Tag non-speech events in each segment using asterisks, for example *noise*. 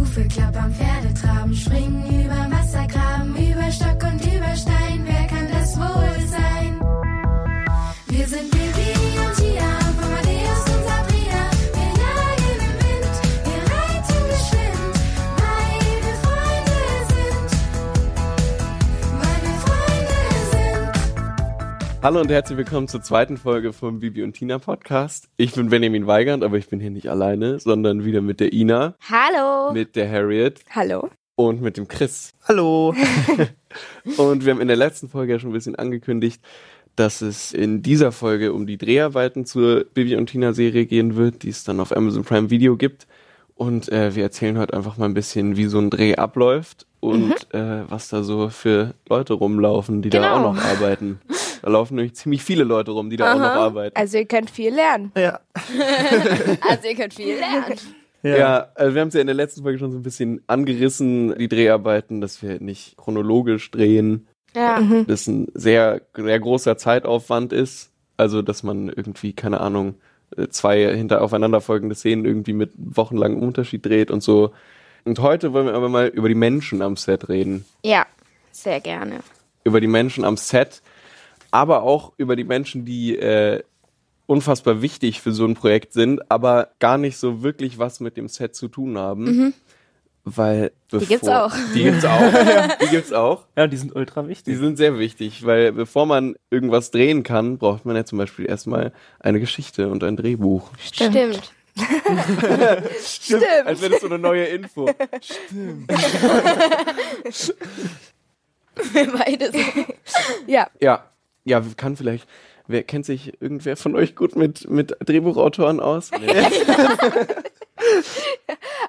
Hufe klappern, Pferde traben, springen über Wassergraben, über Stock und Hallo und herzlich willkommen zur zweiten Folge vom Bibi und Tina Podcast. Ich bin Benjamin Weigand, aber ich bin hier nicht alleine, sondern wieder mit der Ina, Hallo. mit der Harriet Hallo. und mit dem Chris. Hallo. *laughs* *laughs* Und wir haben in der letzten Folge ja schon ein bisschen angekündigt, dass es in dieser Folge um die Dreharbeiten zur Bibi und Tina Serie gehen wird, die es dann auf Amazon Prime Video gibt. Und äh, wir erzählen heute einfach mal ein bisschen, wie so ein Dreh abläuft und äh, was da so für Leute rumlaufen, die da Genau. auch noch arbeiten. *laughs* Da laufen nämlich ziemlich viele Leute rum, die da auch noch arbeiten. Also ihr könnt viel lernen. Ja. *laughs* Also ihr könnt viel lernen. Ja, also wir haben es ja in der letzten Folge schon so ein bisschen angerissen, die Dreharbeiten, dass wir nicht chronologisch drehen, Ja. das ein sehr, sehr großer Zeitaufwand ist. Also, dass man irgendwie, keine Ahnung, äh, zwei hinter aufeinanderfolgende Szenen irgendwie mit wochenlangem Unterschied dreht und so. Und heute wollen wir aber mal über die Menschen am Set reden. Ja, sehr gerne. Über die Menschen am Set, aber auch über die Menschen, die äh, unfassbar wichtig für so ein Projekt sind, aber gar nicht so wirklich was mit dem Set zu tun haben. Weil bevor, gibt's auch. Die gibt's auch. *laughs* Die gibt's auch. Ja, die sind ultra Die wichtig. sind sehr wichtig, weil bevor man irgendwas drehen kann, braucht man ja zum Beispiel erstmal eine Geschichte und ein Drehbuch. Stimmt. Stimmt. *laughs* Als wäre das so eine neue Info. *laughs* Beides. Ja. Ja, ja, kann vielleicht. Wer kennt sich irgendwer von euch gut mit, mit Drehbuchautoren aus? *laughs*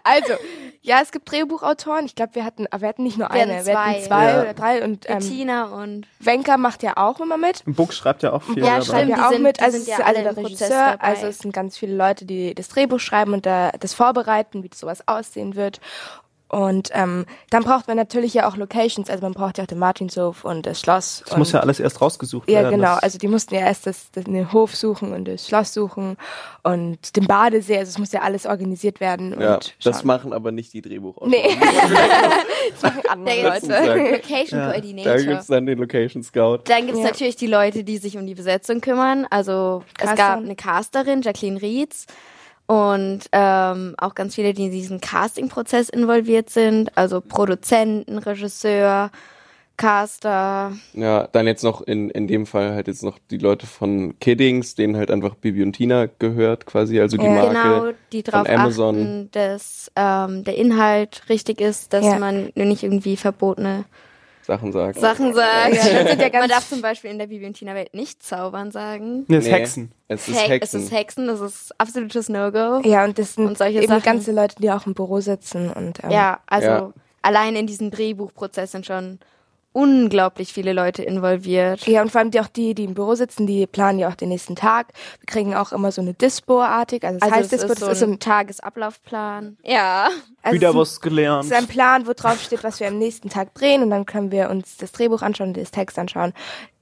Also, ja, es gibt Drehbuchautoren. Ich glaube, wir hatten, aber wir hatten nicht nur Wir eine, wir hatten zwei. Ja. oder drei. Und ähm, Bettina und Wenker macht ja auch immer mit. Buck schreibt ja auch viel Ja, stimmt. ja auch sind- mit. Also sind es ja ist alle also der Regisseur. dabei. Also es sind ganz viele Leute, die das Drehbuch schreiben und da, das vorbereiten, wie sowas aussehen wird. Und ähm, dann braucht man natürlich ja auch Locations. Also man braucht ja auch den Martinshof und das Schloss. Das und muss ja alles erst rausgesucht Ja, werden. genau. Das- Also die mussten ja erst das, das, den Hof suchen und das Schloss suchen und den Badesee. Also es muss ja alles organisiert werden. Ja, und das machen aber nicht die Drehbuchautoren. Nee. *laughs* das machen andere Der Leute. Location Ja. Da Coordinator. gibt's dann den Location Scout. Dann gibt's Ja. natürlich die Leute, die sich um die Besetzung kümmern. Also es Caster. gab eine Casterin, Jacqueline Rietz. Und ähm, auch ganz viele, die in diesem Casting-Prozess involviert sind. Also Produzenten, Regisseur, Caster. Ja, dann jetzt noch in, in dem Fall halt jetzt noch die Leute von Kiddings, denen halt einfach Bibi und Tina gehört quasi, also die Ja. Marke. Genau, die von darauf Amazon. achten, dass ähm, der Inhalt richtig ist, dass Ja. man nur nicht irgendwie verbotene Sachen sagen. Sachen sagt. Ja, ja man darf zum Beispiel in der Bibi und Tina Welt nicht zaubern sagen. Nee, das Nee, Hexen. Es ist Hex- Hexen. Es ist Hexen, das ist absolutes No-Go. Ja, und das sind Und solche eben Sachen. ganze Leute, die auch im Büro sitzen und ähm, Ja, also Ja. allein in diesem Drehbuchprozess sind schon unglaublich viele Leute involviert. Ja, und vor allem die auch die, die im Büro sitzen, die planen ja auch den nächsten Tag. Wir kriegen auch immer so eine Dispo-artig. Also das Also heißt es Dispo, ist so das ist so ein Tagesablaufplan. Ja. also Wieder es ist was ein, gelernt. es ist ein Plan, wo drauf steht, was wir am nächsten Tag drehen und dann können wir uns das Drehbuch anschauen, das Text anschauen,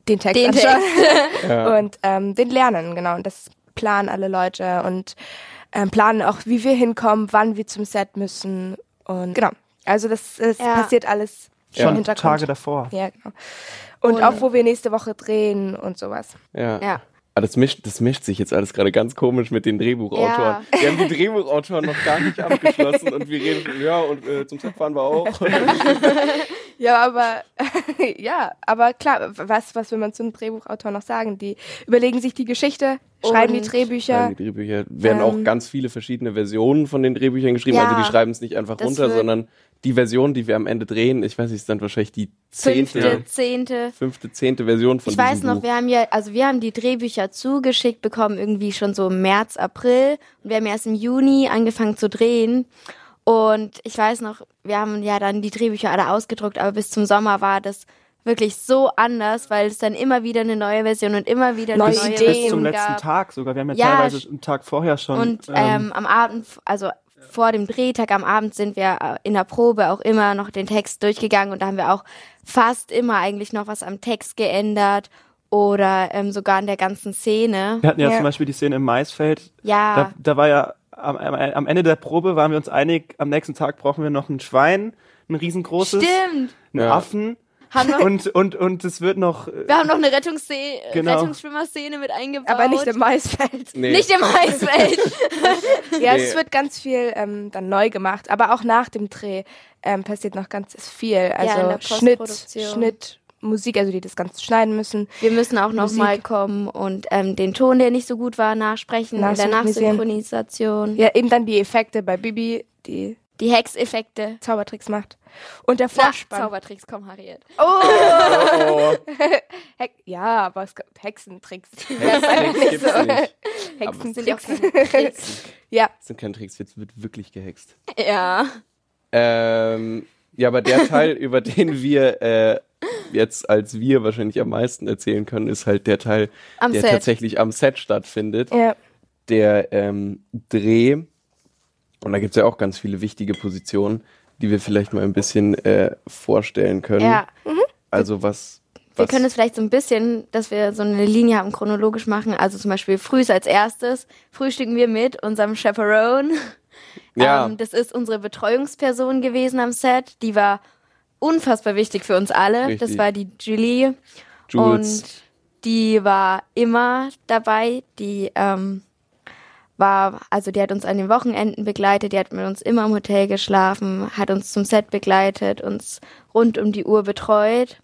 den Text Den anschauen *laughs* Ja. und ähm, den lernen, genau. Und das planen alle Leute und ähm, planen auch, wie wir hinkommen, wann wir zum Set müssen und genau. Also das, das Ja. passiert alles Schon Hintergrund. Tage davor. Ja, genau. Und, Und- auch, wo wir nächste Woche drehen und sowas. Ja. Ja. Aber das mischt, das mischt sich jetzt alles gerade ganz komisch mit den Drehbuchautoren. Ja. Wir haben die Drehbuchautoren noch gar nicht *laughs* abgeschlossen und wir reden, schon, ja, und äh, zum Set fahren wir auch. *laughs* Ja, aber *laughs* ja, aber klar, was, was will man zu einem Drehbuchautor noch sagen? Die überlegen sich die Geschichte, schreiben die Drehbücher. Schreiben die Drehbücher werden auch Ähm, ganz viele verschiedene Versionen von den Drehbüchern geschrieben. Ja. also die schreiben es nicht einfach runter, wird- sondern die Version, die wir am Ende drehen, ich weiß nicht, ist dann wahrscheinlich die zehnte, Fünfte, zehnte. fünfte, zehnte Version von Ich weiß noch, Buch. wir haben ja, also wir haben die Drehbücher zugeschickt bekommen, irgendwie schon so im März, April. Und wir haben erst im Juni angefangen zu drehen. Und ich weiß noch, wir haben ja dann die Drehbücher alle ausgedruckt, aber bis zum Sommer war das wirklich so anders, weil es dann immer wieder eine neue Version und immer wieder eine Neue neue Ideen Bis zum Version letzten gab. Tag sogar. Wir haben ja, Ja, teilweise einen Tag vorher schon. Und ähm, am Abend, also vor dem Drehtag am Abend sind wir äh, in der Probe auch immer noch den Text durchgegangen und da haben wir auch fast immer eigentlich noch was am Text geändert oder ähm, sogar an der ganzen Szene. wir hatten ja, Ja. zum Beispiel die Szene im Maisfeld. Ja, Da, da war ja am, am, Ende der Probe waren wir uns einig, am nächsten Tag brauchen wir noch ein Schwein, ein riesengroßes, Stimmt. einen Ja. Affen und, und, und es wird noch, äh, wir haben noch eine Rettungsszene, Genau. Rettungsschwimmerszene mit eingebaut. Aber nicht im Maisfeld. Nee. Nicht im Eisfeld. *laughs* Ja, Nee. es wird ganz viel ähm, dann neu gemacht, aber auch nach dem Dreh ähm, passiert noch ganz viel. Also in der Schnitt, Postproduktion. Schnitt, Musik, also die das Ganze schneiden müssen. Wir müssen auch noch Musik. mal kommen und ähm, den Ton, der nicht so gut war, nachsprechen in der. Nachsynchronisation. Ja, eben dann die Effekte bei Bibi, die Die Hexeffekte. Zaubertricks macht. Und der Na, Vorspann. Zaubertricks, komm, Harriet. Oh, *laughs* Heck, ja, aber es gibt Hexentricks. *laughs* Hexentricks gibt's nicht. Sind ja auch Hexentricks. keine *laughs* Tricks. Ja, Das sind keine Tricks, jetzt wird wirklich gehext. ja. Ähm, ja, aber der Teil, über den wir äh, jetzt als wir wahrscheinlich am meisten erzählen können, ist halt der Teil, Am der Set. tatsächlich am Set stattfindet. ja. Der ähm, Dreh. Und da gibt's ja auch ganz viele wichtige Positionen, die wir vielleicht mal ein bisschen äh, vorstellen können. Ja. Also was. Wir was können es vielleicht so ein bisschen, dass wir so eine Linie haben, chronologisch machen. Also zum Beispiel frühs als erstes frühstücken wir mit unserem Chaperone. ja, Ähm, das ist unsere Betreuungsperson gewesen am Set. Die war unfassbar wichtig für uns alle. Richtig. Das war die Julie. Jules. Und die war immer dabei. Die ähm, war, also die hat uns an den Wochenenden begleitet, die hat mit uns immer im Hotel geschlafen, hat uns zum Set begleitet, uns rund um die Uhr betreut.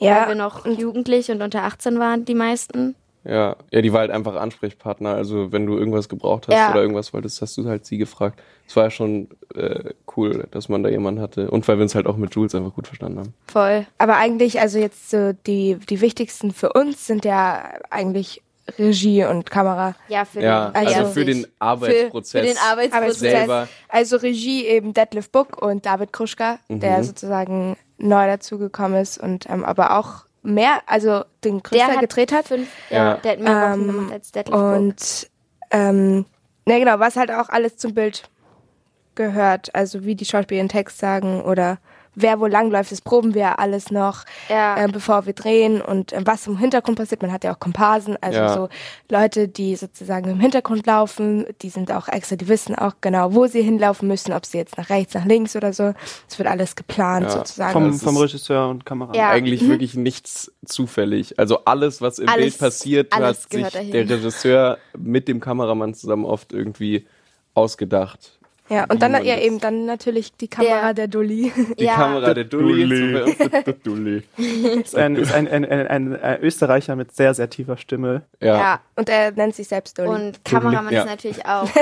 Ja, weil wir noch jugendlich und unter 18 waren, die meisten. Ja, ja, die war halt einfach Ansprechpartner. Also wenn du irgendwas gebraucht hast Ja. oder irgendwas wolltest, hast du halt sie gefragt. Es war ja schon äh, cool, dass man da jemanden hatte. Und weil wir uns halt auch mit Jules einfach gut verstanden haben. Voll. Aber eigentlich, also jetzt so die, die wichtigsten für uns sind ja eigentlich Regie und Kamera. Ja, für Ja, den, also also für den Arbeitsprozess. Für den Arbeitsprozess. selber. Also Regie eben Detlef Book und David Kruschka, der Mhm. sozusagen neu dazugekommen ist und ähm, aber auch mehr, also den Der hat gedreht hat. Fünf, Ja. ja. Der hat mehr Wochen Ähm, gemacht als Deadlift Book. Und ähm, ne genau, was halt auch alles zum Bild gehört, also wie die Schauspieler den Text sagen oder wer wo langläuft, das proben wir ja alles noch, Ja. äh, bevor wir drehen und äh, was im Hintergrund passiert. Man hat ja auch Komparsen, also Ja. so Leute, die sozusagen im Hintergrund laufen, die sind auch extra, die wissen auch genau, wo sie hinlaufen müssen, ob sie jetzt nach rechts, nach links oder so. Es wird alles geplant Ja. sozusagen. vom, vom Regisseur und Kamera. Ja. Eigentlich wirklich nichts zufällig. Also alles, was im Alles- Bild passiert, hat sich dahin. der Regisseur mit dem Kameramann zusammen oft irgendwie ausgedacht. Ja, und dann ja eben dann natürlich die Kamera der, Dulli. *laughs* Die Ja. Kamera der Dulli. Dulli. Dulli. *laughs* Ist, ein, ist ein, ein, ein, ein, ein Österreicher mit sehr, sehr tiefer Stimme. Ja. ja. Und er nennt sich selbst Dulli. Und Kameramann Ja. ist natürlich auch. *laughs*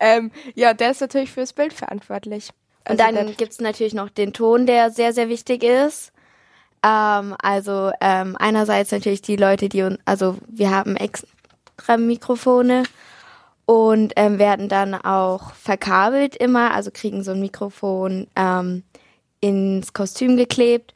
Ähm, ja, der ist natürlich fürs Bild verantwortlich. Und Also dann der- gibt's natürlich noch den Ton, der sehr, sehr wichtig ist. Ähm, also ähm, einerseits natürlich die Leute, die uns, also wir haben extra Mikrofone und ähm, werden dann auch verkabelt immer, also kriegen so ein Mikrofon ähm, ins Kostüm geklebt.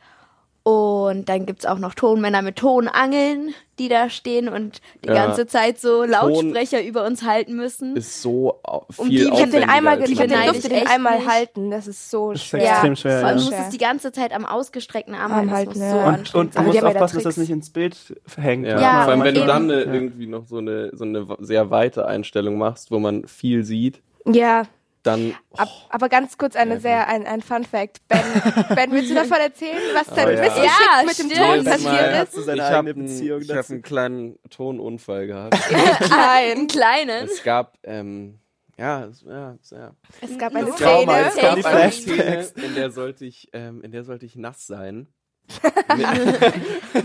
Und dann gibt's auch noch Tonmänner mit Tonangeln, die da stehen und die Ja. ganze Zeit so Lautsprecher über uns halten müssen. Ist so au- Um viel die- ich habe den einmal, ich hab den man durfte den einmal nicht. halten. Das ist so ist schwer. extrem schwer, ja. muss es die ganze Zeit am ausgestreckten Arm Arm halten. Das ja. so Und- Und, anstrengend und du musst aufpassen, dass das nicht ins Bild hängt. Ja, Ja, vor allem wenn du dann Ja. irgendwie noch so eine, so eine sehr weite Einstellung machst, wo man viel sieht, Ja, dann ab, aber ganz kurz eine Ja, sehr, ein, ein Fun Fact. Ben, *laughs* ben, willst du davon erzählen, was dann Oh, ja. missgeschickt Ja, mit dem. Ton passiert ist? ich habe ich hab einen kleinen Tonunfall gehabt. *laughs* Einen kleinen. es gab, ähm, ja, es, ja, es- ja. Es gab eine Ja, Es gab Szene. eine- es gab eine. Szene, in der sollte ich, ähm, in der sollte ich nass sein. *laughs*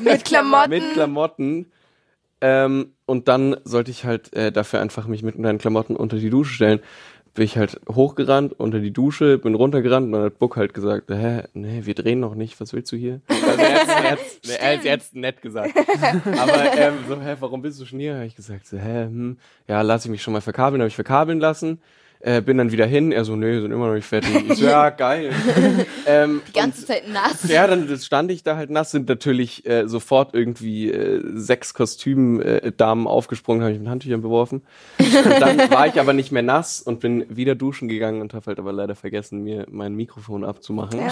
mit Klamotten. mit Klamotten. Ähm, und dann sollte ich halt äh, dafür einfach mich mit meinen Klamotten unter die Dusche stellen. Bin ich halt hochgerannt unter die Dusche, bin runtergerannt und dann hat Buck halt gesagt, hä, nee, wir drehen noch nicht, was willst du hier? *laughs* Also er hat's, er hat's nett gesagt. *laughs* Aber ähm, so, hä, warum bist du schon hier? Hab ich gesagt, so, hä, hm, ja, lass ich mich schon mal verkabeln, habe ich verkabeln lassen. Äh, bin dann wieder hin, er so, nee, sind immer noch nicht fertig. Ich so, ja, *laughs* geil. *laughs* ähm, Die ganze und- Zeit nass. ja, dann stand ich da halt nass, sind natürlich äh, sofort irgendwie äh, sechs Kostümdamen äh, Damen aufgesprungen, habe ich mit Handtüchern beworfen. Und dann *laughs* war ich aber nicht mehr nass und bin wieder duschen gegangen und habe halt aber leider vergessen, mir mein Mikrofon abzumachen. Ja,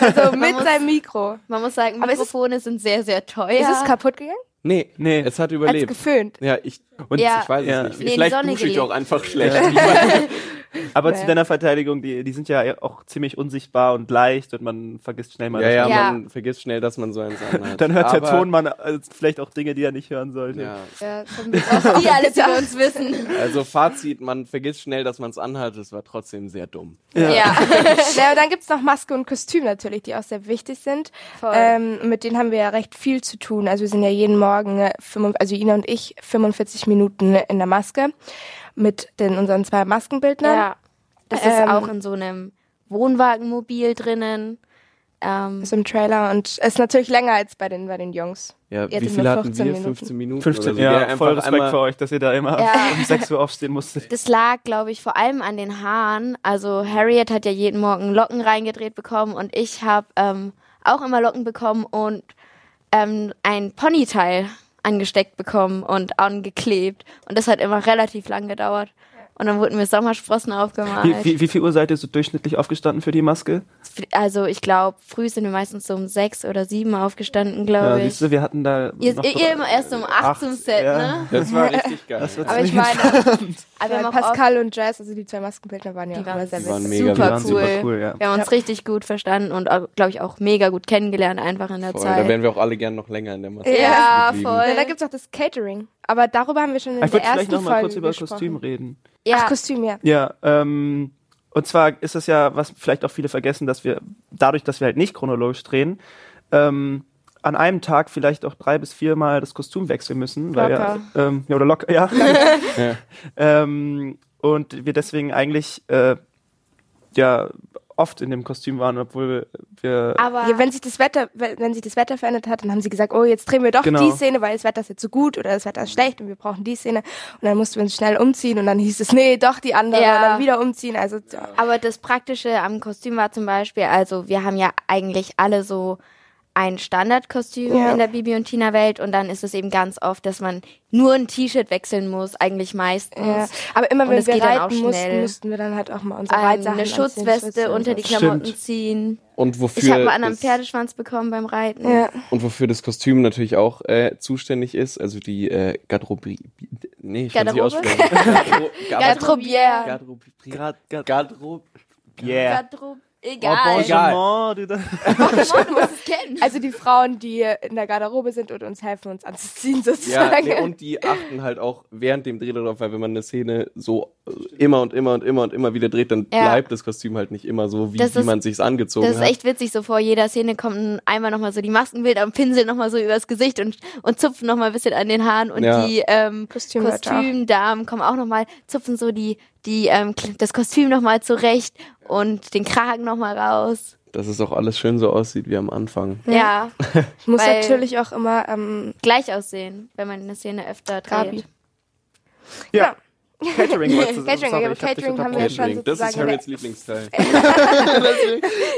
also mit seinem Mikro. Man muss sagen, Aber ist es- Mikrofone sind sehr, sehr teuer. Ist es kaputt gegangen? Nee, Nee. es hat überlebt. geföhnt. Ja, ich, Und Ja. ich weiß Ja. es Nee, nicht. die Vielleicht dusche ich auch einfach *laughs* schlecht. *laughs* Aber Ja. zu deiner Verteidigung, die, die sind ja auch ziemlich unsichtbar und leicht und man vergisst schnell mal. Ja, ja, dass Ja. man vergisst schnell, dass man so eins anhat. Dann hört Aber, der Tonmann äh, vielleicht auch Dinge, die er nicht hören sollte. Ja, Ja, Was die alles über uns wissen. also Fazit, man vergisst schnell, dass man es anhat. Es war trotzdem sehr dumm. Ja. ja, und dann gibt's noch Maske und Kostüm natürlich, die auch sehr wichtig sind. Ähm, mit denen haben wir ja recht viel zu tun. Also wir sind ja jeden Morgen, äh, 45 also Ina und ich, 45 Minuten in der Maske mit den unseren zwei Maskenbildnern. Ja. Das Ähm, ist auch in so einem Wohnwagenmobil drinnen. Ähm, Ist im Trailer und ist natürlich länger als bei den, bei den Jungs. Ja, Ihr wie viel hatten 15 wir? Minuten. 15 Minuten? 15, oder so. ja, Wir voll Respekt für euch, dass ihr da immer Ja. um 6 Uhr aufstehen musstet. das lag, glaube ich, vor allem an den Haaren. Also Harriet hat ja jeden Morgen Locken reingedreht bekommen und ich habe ähm, auch immer Locken bekommen und ähm, ein Ponyteil angesteckt bekommen und angeklebt. Und das hat immer relativ lang gedauert. Und dann wurden mir Sommersprossen aufgemalt. Wie, wie, wie viel Uhr seid ihr so durchschnittlich aufgestanden für die Maske? Also ich glaube, früh sind wir meistens so um sechs oder sieben aufgestanden, Ja, glaube ich. siehst du, wir hatten da. Ihr, noch ihr immer erst um acht zum Set, ja. ne? Das war *laughs* richtig geil. Das war Aber ich meine, aber Pascal und Jazz, also die zwei Maskenbildner, waren ja Die auch waren- immer sehr die waren mega super, Die waren cool. super cool, ja. Wir haben uns richtig gut verstanden und, glaube ich, auch mega gut kennengelernt einfach in der Voll, Zeit. da wären wir auch alle gern noch länger in der Maske Ja, voll. Ja, da gibt's auch das Catering. Aber darüber haben wir schon in Ich der würde vielleicht ersten noch mal Folge kurz über gesprochen. Kostüm reden. Ja, Ach, Kostüm, ja. Ja, ähm, und zwar ist es ja, was vielleicht auch viele vergessen, dass wir dadurch, dass wir halt nicht chronologisch drehen, ähm, an einem Tag vielleicht auch drei bis viermal das Kostüm wechseln müssen. Weil Locker. Ja, ähm, ja, oder locker, ja. *laughs* Ja. ähm, und wir deswegen eigentlich äh, ja oft in dem Kostüm waren, obwohl wir aber Ja, wenn sich das Wetter, wenn sich das Wetter verändert hat, dann haben sie gesagt, oh, jetzt drehen wir doch Genau. die Szene, weil das Wetter ist jetzt so gut oder das Wetter ist schlecht und wir brauchen die Szene. Und dann mussten wir uns schnell umziehen und dann hieß es, nee, doch die andere, Ja. und dann wieder umziehen. Also ja. Aber das Praktische am Kostüm war zum Beispiel, also wir haben ja eigentlich alle so ein Standardkostüm Ja. in der Bibi und Tina Welt und dann ist es eben ganz oft, dass man nur ein T-Shirt wechseln muss, eigentlich meistens. ja. Aber immer wenn es wir geht dann auch reiten mussten, schnell. mussten wir dann halt auch mal unsere Ähm, Reitsachen eine Schutzweste unter die. Klamotten Stimmt. ziehen. Und wofür, Ich habe mal an einem das, Pferdeschwanz bekommen beim Reiten. Ja. und wofür das Kostüm natürlich auch äh, zuständig ist, also die äh, Garderobe. Nee, ich kann es nicht Garderobe? aussprechen. Garderobière. Garderobe. Grad, grad, Garderobe. Oh, Egal. Egal. *laughs* Also die Frauen, die in der Garderobe sind und uns helfen, uns anzuziehen Ja, sozusagen. nee, und die achten halt auch während dem Dreh darauf, weil wenn man eine Szene so äh, immer und immer und immer und immer wieder dreht, dann Ja. bleibt das Kostüm halt nicht immer so, wie, Das wie ist- man sich's angezogen Das ist hat. echt witzig, so vor jeder Szene kommen einmal nochmal so die Maskenbilder und pinseln nochmal so übers Gesicht und, und zupfen nochmal ein bisschen an den Haaren und Ja. die ähm, Kostümleute Kostümdamen kommen auch nochmal, zupfen so die, die ähm, das Kostüm nochmal zurecht und den Kragen nochmal raus. Dass es auch alles schön so aussieht wie am Anfang. Ja, Muss natürlich auch immer ähm, gleich aussehen, wenn man eine Szene öfter Gabi. dreht. Ja. Catering wolltest du *laughs* Catering, sorry, aber Catering haben wir ja schon Das ist Harriets Lieblingsteil. *laughs*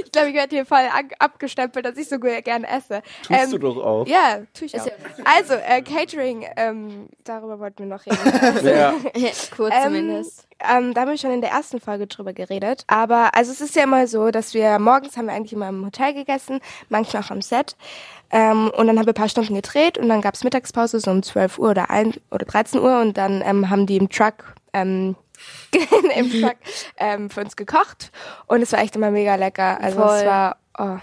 Ich glaube, ich werde hier voll ab abgestempelt, dass ich so gerne esse. Tust Ähm, du doch auch. Ja, tue ich auch. Also, äh, Catering, ähm, darüber wollten wir noch reden. *laughs* Ja. Kurz Ähm, zumindest. Ähm, da haben wir schon in der ersten Folge drüber geredet. Aber also es ist ja immer so, dass wir morgens haben wir eigentlich immer im Hotel gegessen, manchmal auch am Set. Ähm, und dann haben wir ein paar Stunden gedreht und dann gab's Mittagspause so um 12 Uhr oder, ein, oder 13 Uhr und dann ähm, haben die im Truck ähm, *laughs* im Truck ähm, für uns gekocht und es war echt immer mega lecker. Also es Voll. war oh,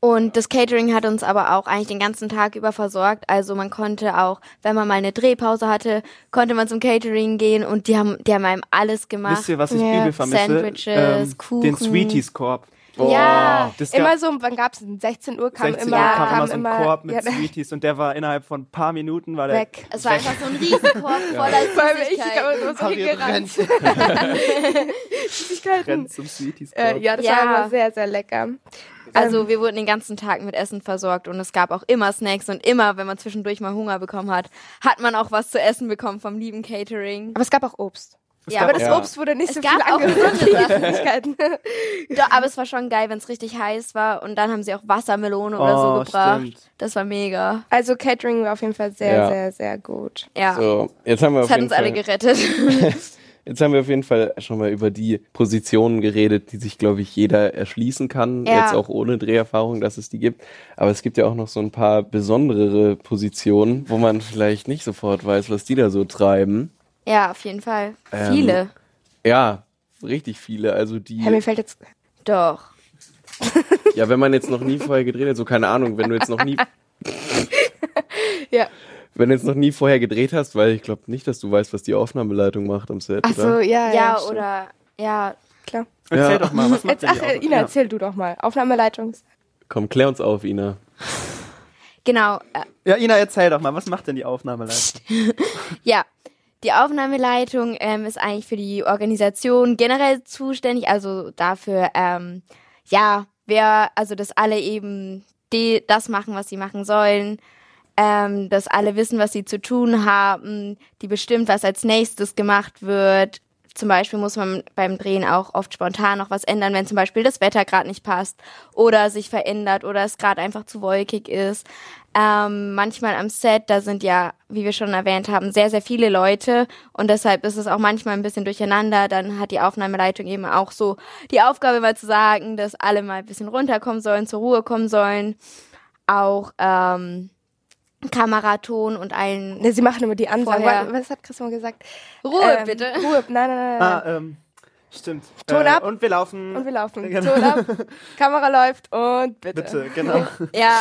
Und das Catering hat uns aber auch eigentlich den ganzen Tag über versorgt. Also man konnte auch, wenn man mal eine Drehpause hatte, konnte man zum Catering gehen und die haben, die haben einem alles gemacht. Wisst ihr, was ich Ja. übel vermisse? Sandwiches, Kuchen. Den Sweeties-Korb. Ja, Das gab- immer so, wann gab's denn? 16 Uhr kam 16 immer, Uhr kam kam immer so ein immer Korb mit ja, Sweeties und der war innerhalb von ein paar Minuten war der weg. es war einfach so ein Riesenkorb *laughs* voller Vor allem ich Süßigkeiten. habe so hingerannt. *laughs* Süßigkeiten. rennt zum Sweeties-Korb. Äh, ja, das Ja. war immer sehr, sehr lecker. Also wir wurden den ganzen Tag mit Essen versorgt und es gab auch immer Snacks und immer, wenn man zwischendurch mal Hunger bekommen hat, hat man auch was zu essen bekommen vom lieben Catering. Aber es gab auch Obst. Ja, aber das Ja. Obst wurde nicht Es so gab viel auch gesunde Sachen. *laughs* Doch, aber es war schon geil, wenn es richtig heiß war und dann haben sie auch Wassermelone oder so Oh, gebracht. stimmt. Das war mega. Also Catering war auf jeden Fall sehr, Ja. sehr, sehr gut. Ja, So, jetzt haben wir das auf hat jeden uns alle Fall gerettet. *laughs* Jetzt haben wir auf jeden Fall schon mal über die Positionen geredet, die sich, glaube ich, jeder erschließen kann. Ja. Jetzt auch ohne Dreherfahrung, dass es die gibt. Aber es gibt ja auch noch so ein paar besonderere Positionen, wo man vielleicht nicht sofort weiß, was die da so treiben. Ja, auf jeden Fall. Ähm, Viele. Ja, richtig viele. Also die. Hey, mir fällt jetzt. Doch. Ja, wenn man jetzt noch nie vorher gedreht hat, so keine Ahnung, wenn du jetzt noch nie, *laughs* Ja. wenn du jetzt noch nie vorher gedreht hast, weil ich glaube nicht, dass du weißt, was die Aufnahmeleitung macht am Set. Ach so, oder? ja. Ja, stimmt. oder ja, Klar. Erzähl Ja. doch mal, was macht Jetzt, denn ach, Ina, Ja. erzähl du doch mal. Aufnahmeleitung. Komm, klär uns auf, Ina. genau. Äh, Ja, Ina, erzähl doch mal, was macht denn die Aufnahmeleitung? *laughs* Ja, die Aufnahmeleitung ähm, ist eigentlich für die Organisation generell zuständig, also dafür, ähm, ja, wer, also dass alle eben die, das machen, was sie machen sollen, ähm, dass alle wissen, was sie zu tun haben, die bestimmt, was als nächstes gemacht wird. Zum Beispiel muss man beim Drehen auch oft spontan noch was ändern, wenn zum Beispiel das Wetter gerade nicht passt oder sich verändert oder es gerade einfach zu wolkig ist. Ähm, manchmal am Set, da sind ja, wie wir schon erwähnt haben, sehr, sehr viele Leute und deshalb ist es auch manchmal ein bisschen durcheinander. Dann hat die Aufnahmeleitung eben auch so die Aufgabe mal zu sagen, dass alle mal ein bisschen runterkommen sollen, zur Ruhe kommen sollen. Auch ähm, Kameraton und allen Ne, sie machen immer die Ansage. Was hat Christian gesagt? Ruhe Ähm, bitte. Ruhe, nein, nein, nein. nein. Ah, ähm, stimmt. Ton äh, ab. Und wir laufen. Und wir laufen. Genau. Ton ab, *laughs* Kamera läuft und bitte. Bitte, genau. *laughs* Ja,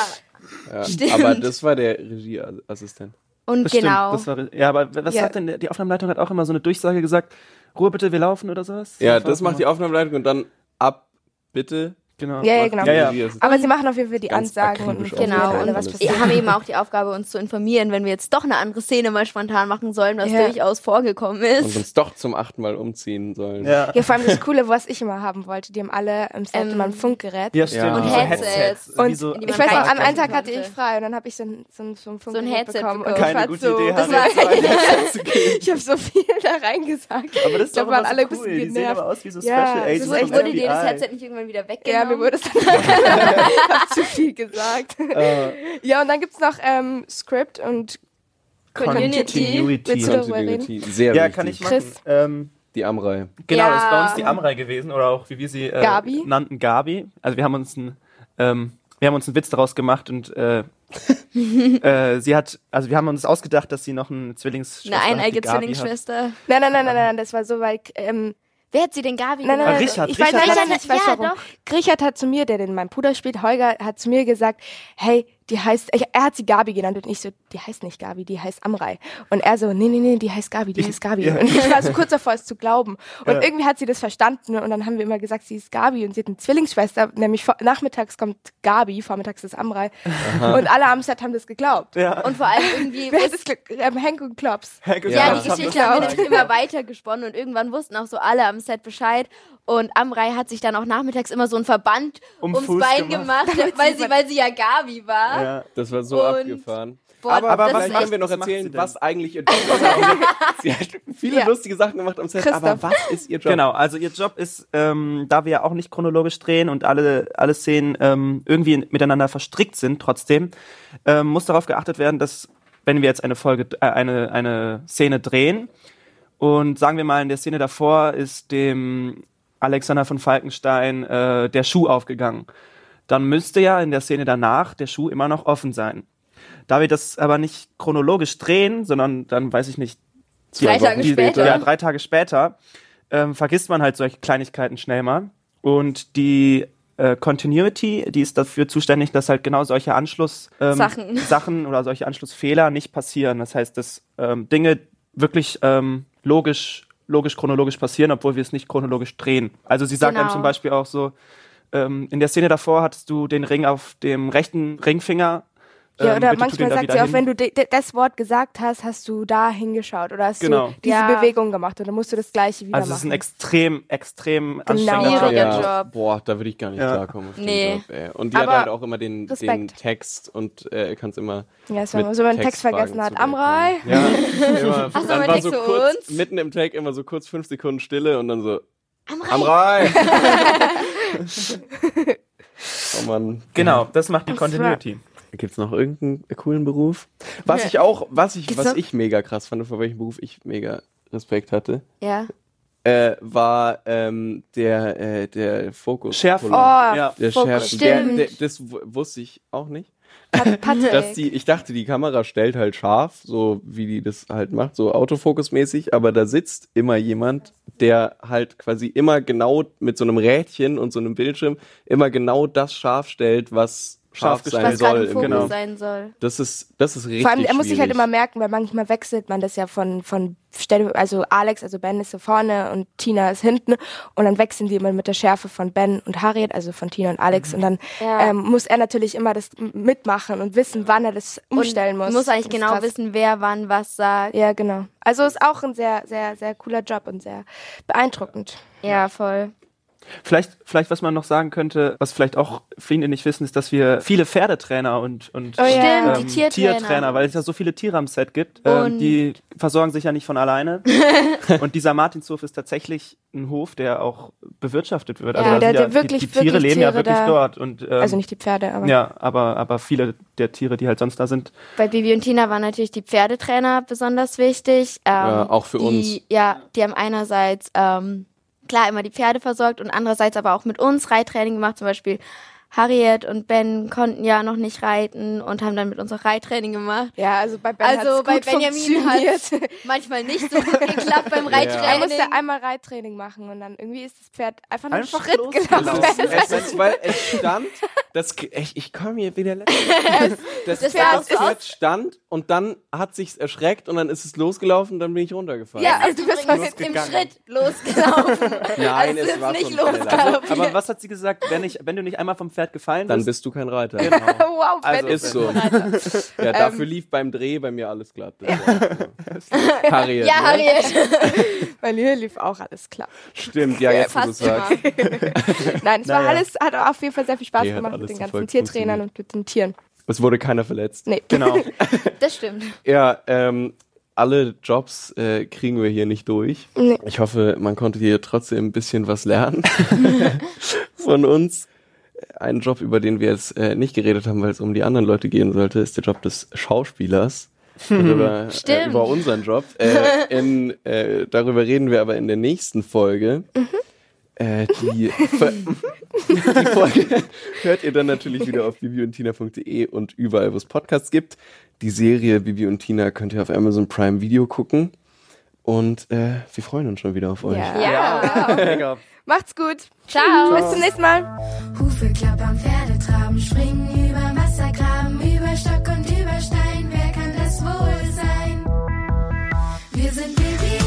Ja, Stimmt. aber das war der Regieassistent. und Das genau. Stimmt, das war, ja, aber was Ja. sagt denn, die Aufnahmeleitung hat auch immer so eine Durchsage gesagt, Ruhe bitte, wir laufen oder sowas? Ja, das macht die Aufnahmeleitung und dann ab, bitte. Genau. Ja, ja, genau. Ja, ja. Aber sie machen auf jeden Fall die Ganz Ansagen und Genau, und was alles. wir passiert. haben eben auch die Aufgabe, uns zu informieren, wenn wir jetzt doch eine andere Szene mal spontan machen sollen, was Ja. durchaus vorgekommen Und ist. uns doch zum achten Mal umziehen sollen. Ja. Ja, vor allem das Coole, was ich immer haben wollte. Die haben alle im Set Ähm, immer ein Funkgerät. Ja, stimmt. Ja. Und so Headsets. Und so ich weiß noch, an einsprechen einem Tag hatte ich frei und dann habe ich so ein, so ein, so ein, Funkgerät Headset bekommen. bekommen. Und ich keine gute so, Idee, das war, so ein *laughs* ich habe so viel da reingesagt. Aber das ist Da doch waren immer alle so ein bisschen cool. Die sehen aber aus wie so Ja, Special das Agents Vielleicht wurde dir das. Headset nicht irgendwann wieder Ja, mir wurde es dann *laughs* ich hab zu viel gesagt. Äh, Ja, und dann gibt's noch ähm, Script und Community. Continuity. Willst du darüber reden? Continuity. Sehr Ja, wichtig. kann ich machen. Chris. Ähm, Die Amrei. Genau, das ist bei Ja. uns die Amrei gewesen oder auch wie wir sie äh, Gabi. nannten, Gabi. Also wir haben uns ein, ähm, wir haben uns einen Witz daraus gemacht und äh, *laughs* äh, sie hat, also wir haben uns ausgedacht, dass sie noch einen Zwillingsschwester Eine hat, die eineige Gabi hat. Zwillingsschwester. Nein, nein, nein, nein, nein, das war so, weil ähm, Wer hat sie denn Gabi Nein, nein, nein, Richard, ich weiß, Richard nein, hat- nein, ich weiß Ja, warum. doch. Richard hat zu mir, der den mein Bruder spielt, Holger, hat zu mir gesagt, hey, die heißt, ich, er hat sie Gabi genannt und ich so, die heißt nicht Gabi, die heißt Amrei. Und er so, nee, nee, nee, die heißt Gabi, die heißt Gabi. Ja. Und ich war so *laughs* kurz davor, es zu glauben. Und Ja. irgendwie hat sie das verstanden und dann haben wir immer gesagt, sie ist Gabi und sie hat eine Zwillingsschwester, nämlich vor, nachmittags kommt Gabi, vormittags ist Amrei. Und alle am Set haben das geglaubt. Ja, Und vor allem irgendwie. *laughs* Wer Glück? Ähm, Henk und Klops. Heck, ja, Ja, die Geschichte haben wir immer weiter gesponnen und irgendwann wussten auch so alle am Set Bescheid. Und Amrei hat sich dann auch nachmittags immer so ein Verband Um ums Fuß Bein gemacht. gemacht, *laughs* weil sie, weil sie ja Gabi war. Ja. Das war so Und- abgefahren. Boah, aber aber was können wir noch was erzählen, denn? was eigentlich ihr Job ist. *laughs* sie hat viele Ja. lustige Sachen gemacht am Set, aber Christoph. was ist ihr Job? Genau, also ihr Job ist, ähm, da wir ja auch nicht chronologisch drehen und alle, alle Szenen ähm, irgendwie miteinander verstrickt sind trotzdem, ähm, muss darauf geachtet werden, dass wenn wir jetzt eine Folge, äh, eine, eine Szene drehen und sagen wir mal in der Szene davor ist dem Alexander von Falkenstein äh, der Schuh aufgegangen, dann müsste ja in der Szene danach der Schuh immer noch offen sein. Da wir das aber nicht chronologisch drehen, sondern dann weiß ich nicht, Drei Wochen Tage später. ja, drei Tage später ähm, vergisst man halt solche Kleinigkeiten schnell mal. Und die äh, Continuity, die ist dafür zuständig, dass halt genau solche Anschluss ähm, Sachen. *laughs* Sachen oder solche Anschlussfehler nicht passieren. Das heißt, dass ähm, Dinge wirklich ähm, logisch, logisch, chronologisch passieren, obwohl wir es nicht chronologisch drehen. Also sie sagt Genau. einem zum Beispiel auch so, ähm, in der Szene davor hattest du den Ring auf dem rechten Ringfinger. Ja, ähm, oder manchmal sagt sie auch, hin. wenn du das Wort gesagt hast, hast du da hingeschaut oder hast Genau. du diese Ja. Bewegung gemacht und dann musst du das gleiche wieder Also es ist machen. ein extrem, extrem Genau. anstrengender Job. Schwieriger ja, Job. Boah, da würde ich gar nicht Ja. klarkommen Nee. Job. Und die Aber hat halt auch immer den, den. Text und äh, er kann es immer ja, es mit war so, wenn man einen Text vergessen hat. Amrei? Ja, *laughs* immer. Hast du dann war Text so kurz, uns? mitten im Tag immer so kurz fünf Sekunden Stille und dann so, Amrei. Amrei! *laughs* oh Mann. Genau, das macht die Continuity. Gibt's noch irgendeinen coolen Beruf? Was Ja. ich auch, was ich, Gibt's was noch- ich mega krass fand, vor welchem Beruf ich mega Respekt hatte. Ja. äh, war ähm, der, äh, der Fokus. Schärfe. Oh, ja. Der Fokus. Schärfe. Der, Stimmt. der, das wu- wusste ich auch nicht. Pat *laughs* Patrick. Dass die, ich dachte, die Kamera stellt halt scharf, so wie die das halt macht, so autofokusmäßig, aber da sitzt immer jemand, der halt quasi immer genau mit so einem Rädchen und so einem Bildschirm immer genau das scharf stellt, was Scharf scharf sein Was soll. Fokus genau. sein soll. Das ist, das ist richtig Vor allem, er muss sich halt immer merken, weil manchmal wechselt man das ja von, von Stelle, also Alex, also Ben ist so vorne und Tina ist hinten und dann wechseln die immer mit der Schärfe von Ben und Harriet, also von Tina und Alex und dann Ja. ähm, muss er natürlich immer das mitmachen und wissen, wann er das umstellen muss. Du musst eigentlich genau krass. wissen, wer wann was sagt. Ja, genau. Also ist auch ein sehr, sehr, sehr cooler Job und sehr beeindruckend. Ja, voll. Vielleicht, vielleicht, was man noch sagen könnte, was vielleicht auch viele nicht wissen, ist, dass wir viele Pferdetrainer und, und Oh ja. Stimmt, die Tiertrainer. Tiertrainer, weil es ja so viele Tiere am Set gibt, ähm, die versorgen sich ja nicht von alleine. *laughs* und dieser Martinshof ist tatsächlich ein Hof, der auch bewirtschaftet wird. Also Ja, da der- der ja, wirklich- die, die Tiere wirklich leben ja Tiere wirklich da- dort. Und, ähm, Also nicht die Pferde, aber. Ja, aber, aber viele der Tiere, die halt sonst da sind, Bei Bibi und Tina waren natürlich die Pferdetrainer besonders wichtig. Ähm, Ja, auch für die, uns. Ja, die haben einerseits ähm, klar immer die Pferde versorgt und andererseits aber auch mit uns Reittraining gemacht. Zum Beispiel Harriet und Ben konnten ja noch nicht reiten und haben dann mit uns auch Reittraining gemacht. Ja, also bei Ben Also hat's bei gut Benjamin funktioniert. *laughs* Manchmal nicht so gut *laughs* geklappt beim Er Reittraining. musste einmal Reittraining machen und dann irgendwie ist das Pferd einfach nur einen Einfach Schritt gelaufen. Es, es, *laughs* weil es stand, das, ich, ich komme hier wieder letzte. Das, Das sah das Pferd stand und dann hat sich's erschreckt und dann ist es losgelaufen und dann bin ich runtergefallen. Ja, also du bist im. Schritt losgelaufen. Nein, also es ist war nicht losgelaufen. Aber was hat sie gesagt? Wenn, ich, wenn du nicht einmal vom Pferd gefallen Dann bist, bist du kein Reiter. Genau. *laughs* wow, Also Ist so. Ja, Ähm. dafür lief beim Dreh bei mir alles glatt. Das war so. *laughs* Harriet. Ja, ne? Harriet. *laughs* bei mir lief auch alles klar. Stimmt, ja, jetzt wo du Fast sagst. immer. Nein, es war Naja. alles, hat auf jeden Fall sehr viel Spaß Nee, gemacht mit den ganzen Tiertrainern und mit den Tieren. Es wurde keiner verletzt. Nee. Genau. Das stimmt. Ja, ähm, alle Jobs äh, kriegen wir hier nicht durch. Nee. Ich hoffe, man konnte hier trotzdem ein bisschen was lernen von uns. Ein Job, über den wir jetzt äh, nicht geredet haben, weil es um die anderen Leute gehen sollte, ist der Job des Schauspielers. Darüber, äh, über unseren Job. Äh, in, äh, darüber reden wir aber in der nächsten Folge. Äh, die, *laughs* die Folge hört ihr dann natürlich wieder auf bibiundtina.de und überall, wo es Podcasts gibt. Die Serie Bibi und Tina könnt ihr auf Amazon Prime Video gucken. Und äh, wir freuen uns schon wieder auf euch. Ja. Ja. Macht's gut. Ciao. Bis zum nächsten Mal. Hufe klappern, Pferde traben, springen über Wassergraben, über Stock und über Stein. Wer kann das wohl sein? Wir sind Bibi